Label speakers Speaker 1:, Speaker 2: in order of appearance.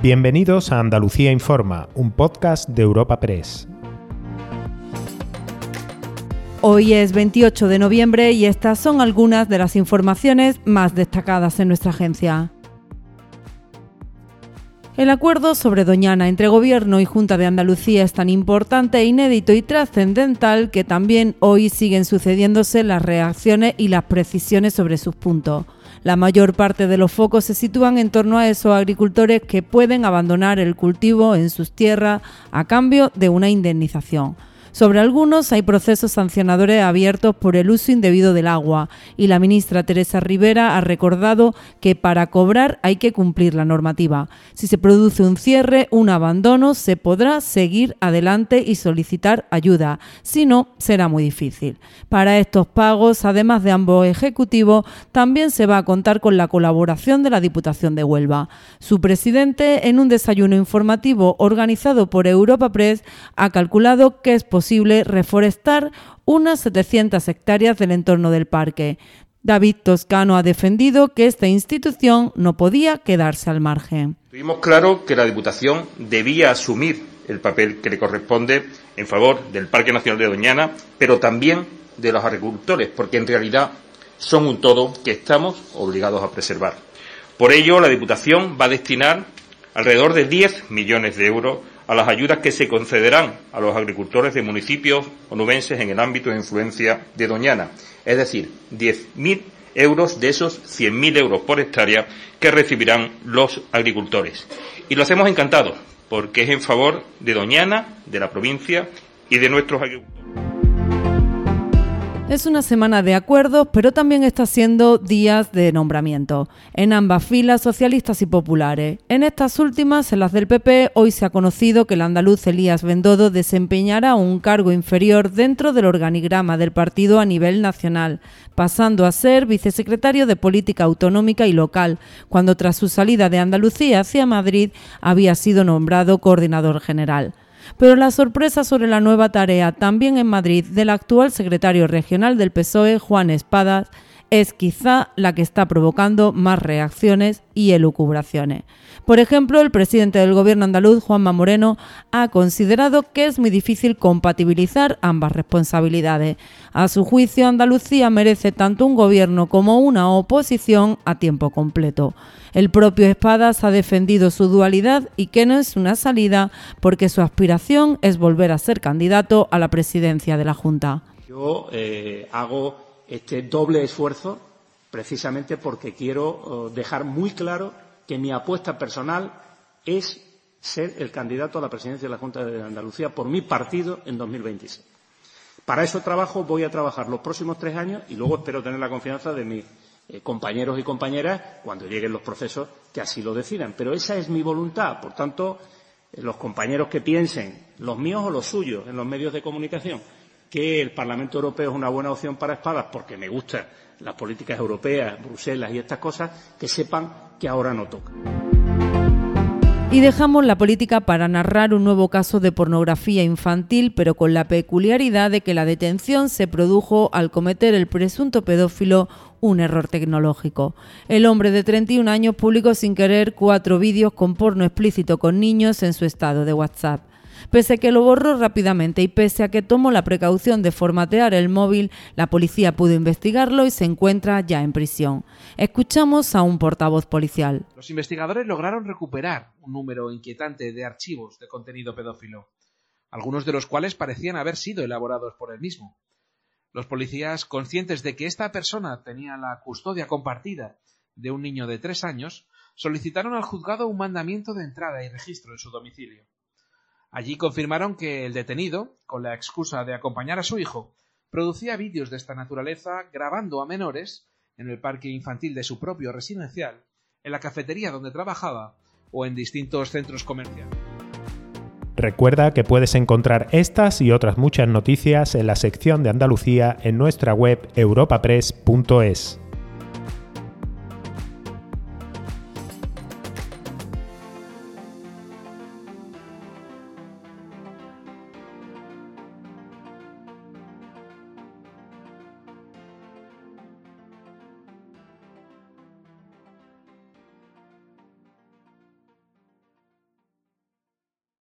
Speaker 1: Bienvenidos a Andalucía Informa, un podcast de Europa Press.
Speaker 2: Hoy es 28 de noviembre y estas son algunas de las informaciones más destacadas en nuestra agencia. El acuerdo sobre Doñana entre Gobierno y Junta de Andalucía es tan importante, inédito y trascendental que también hoy siguen sucediéndose las reacciones y las precisiones sobre sus puntos. La mayor parte de los focos se sitúan en torno a esos agricultores que pueden abandonar el cultivo en sus tierras a cambio de una indemnización. Sobre algunos hay procesos sancionadores abiertos por el uso indebido del agua y la ministra Teresa Rivera ha recordado que para cobrar hay que cumplir la normativa. Si se produce un cierre, un abandono, se podrá seguir adelante y solicitar ayuda. Si no, será muy difícil. Para estos pagos, además de ambos ejecutivos, también se va a contar con la colaboración de la Diputación de Huelva. Su presidente, en un desayuno informativo organizado por Europa Press, ha calculado que es posible reforestar unas 700 hectáreas del entorno del parque. David Toscano ha defendido que esta institución no podía quedarse al margen.
Speaker 3: Tuvimos claro que la Diputación debía asumir el papel que le corresponde en favor del Parque Nacional de Doñana, pero también de los agricultores, porque en realidad son un todo que estamos obligados a preservar. Por ello, la Diputación va a destinar alrededor de 10 millones de euros a las ayudas que se concederán a los agricultores de municipios onubenses en el ámbito de influencia de Doñana, es decir, 10.000 euros de esos 100.000 euros por hectárea que recibirán los agricultores. Y lo hacemos encantado, porque es en favor de Doñana, de la provincia y de nuestros agricultores.
Speaker 2: Es una semana de acuerdos, pero también está siendo días de nombramiento. En ambas filas, socialistas y populares. En estas últimas, en las del PP, hoy se ha conocido que el andaluz Elías Bendodo desempeñará un cargo inferior dentro del organigrama del partido a nivel nacional, pasando a ser vicesecretario de Política Autonómica y Local, cuando tras su salida de Andalucía hacia Madrid había sido nombrado coordinador general. Pero la sorpresa sobre la nueva tarea, también en Madrid, del actual secretario regional del PSOE, Juan Espadas, es quizá la que está provocando más reacciones y elucubraciones. Por ejemplo, el presidente del gobierno andaluz, Juanma Moreno, ha considerado que es muy difícil compatibilizar ambas responsabilidades. A su juicio, Andalucía merece tanto un gobierno como una oposición a tiempo completo. El propio Espadas ha defendido su dualidad y que no es una salida porque su aspiración es volver a ser candidato a la presidencia de la Junta.
Speaker 4: Yo eh, hago este doble esfuerzo precisamente porque quiero eh, dejar muy claro que mi apuesta personal es ser el candidato a la presidencia de la Junta de Andalucía por mi partido en 2026. Para eso trabajo, voy a trabajar los próximos tres años y luego espero tener la confianza de mis eh, compañeros y compañeras cuando lleguen los procesos que así lo decidan. Pero esa es mi voluntad. Por tanto, eh, los compañeros que piensen, los míos o los suyos, en los medios de comunicación, que el Parlamento Europeo es una buena opción para espadas porque me gustan las políticas europeas, Bruselas y estas cosas, que sepan que ahora no toca.
Speaker 2: Y dejamos la política para narrar un nuevo caso de pornografía infantil, pero con la peculiaridad de que la detención se produjo al cometer el presunto pedófilo un error tecnológico. El hombre de 31 años publicó sin querer cuatro vídeos con porno explícito con niños en su estado de WhatsApp. Pese a que lo borró rápidamente y pese a que tomó la precaución de formatear el móvil, la policía pudo investigarlo y se encuentra ya en prisión. Escuchamos a un portavoz policial.
Speaker 5: Los investigadores lograron recuperar un número inquietante de archivos de contenido pedófilo, algunos de los cuales parecían haber sido elaborados por él mismo. Los policías, conscientes de que esta persona tenía la custodia compartida de un niño de tres años, solicitaron al juzgado un mandamiento de entrada y registro en su domicilio. Allí confirmaron que el detenido, con la excusa de acompañar a su hijo, producía vídeos de esta naturaleza grabando a menores en el parque infantil de su propio residencial, en la cafetería donde trabajaba o en distintos centros comerciales.
Speaker 1: Recuerda que puedes encontrar estas y otras muchas noticias en la sección de Andalucía en nuestra web europapress.es.